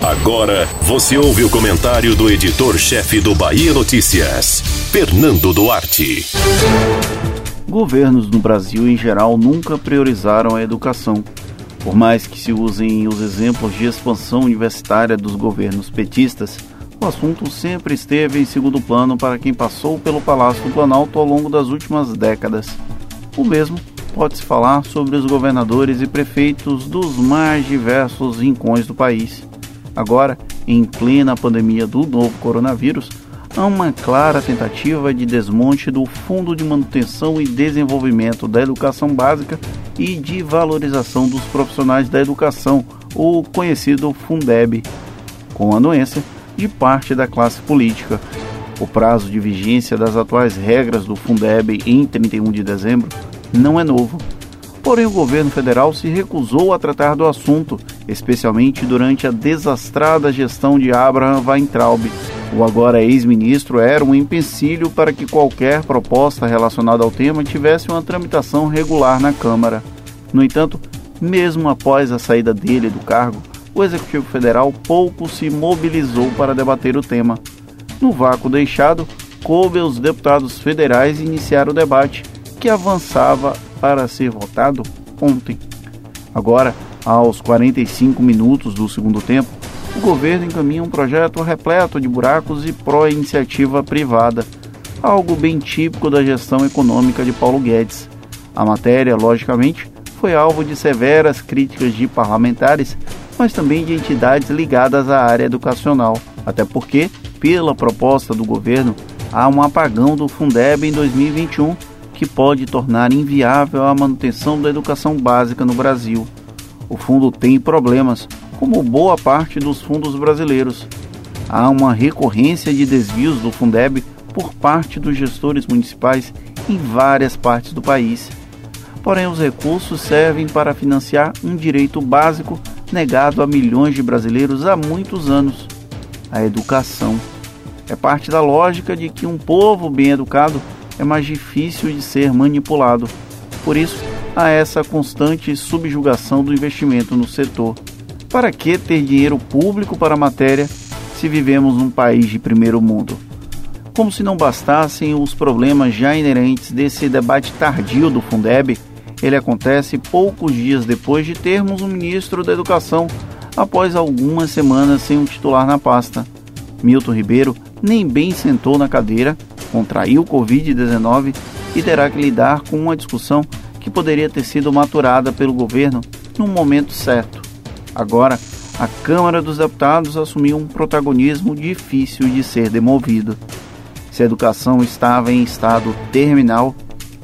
Agora você ouve o comentário do editor-chefe do Bahia Notícias, Fernando Duarte. Governos no Brasil em geral nunca priorizaram a educação. Por mais que se usem os exemplos de expansão universitária dos governos petistas, o assunto sempre esteve em segundo plano para quem passou pelo Palácio do Planalto ao longo das últimas décadas. O mesmo pode-se falar sobre os governadores e prefeitos dos mais diversos rincões do país. Agora, em plena pandemia do novo coronavírus, há uma clara tentativa de desmonte do Fundo de Manutenção e Desenvolvimento da Educação Básica e de valorização dos profissionais da educação, o conhecido Fundeb, com anuência de parte da classe política. O prazo de vigência das atuais regras do Fundeb em 31 de dezembro não é novo. Porém, o governo federal se recusou a tratar do assunto, especialmente durante a desastrada gestão de Abraham Weintraub. O agora ex-ministro era um empecilho para que qualquer proposta relacionada ao tema tivesse uma tramitação regular na Câmara. No entanto, mesmo após a saída dele do cargo, o Executivo Federal pouco se mobilizou para debater o tema. No vácuo deixado, coube aos deputados federais iniciar o debate, que avançava para ser votado ontem. Agora, aos 45 minutos do segundo tempo, o governo encaminha um projeto repleto de buracos e pró-iniciativa privada, algo bem típico da gestão econômica de Paulo Guedes. A matéria, logicamente, foi alvo de severas críticas de parlamentares, mas também de entidades ligadas à área educacional, até porque, pela proposta do governo, há um apagão do Fundeb em 2021 que pode tornar inviável a manutenção da educação básica no Brasil. O fundo tem problemas, como boa parte dos fundos brasileiros. Há uma recorrência de desvios do Fundeb por parte dos gestores municipais em várias partes do país. Porém, os recursos servem para financiar um direito básico negado a milhões de brasileiros há muitos anos: a educação. É parte da lógica de que um povo bem educado é mais difícil de ser manipulado. Por isso, há essa constante subjugação do investimento no setor. Para que ter dinheiro público para a matéria se vivemos num país de primeiro mundo? Como se não bastassem os problemas já inerentes desse debate tardio do Fundeb, ele acontece poucos dias depois de termos um ministro da Educação, após algumas semanas sem um titular na pasta. Milton Ribeiro nem bem sentou na cadeira contraiu Covid-19 e terá que lidar com uma discussão que poderia ter sido maturada pelo governo no momento certo. Agora, a Câmara dos Deputados assumiu um protagonismo difícil de ser demovido. Se a educação estava em estado terminal,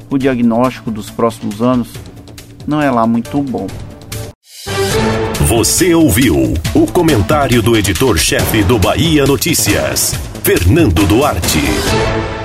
o diagnóstico dos próximos anos não é lá muito bom. Você ouviu o comentário do editor-chefe do Bahia Notícias, Fernando Duarte.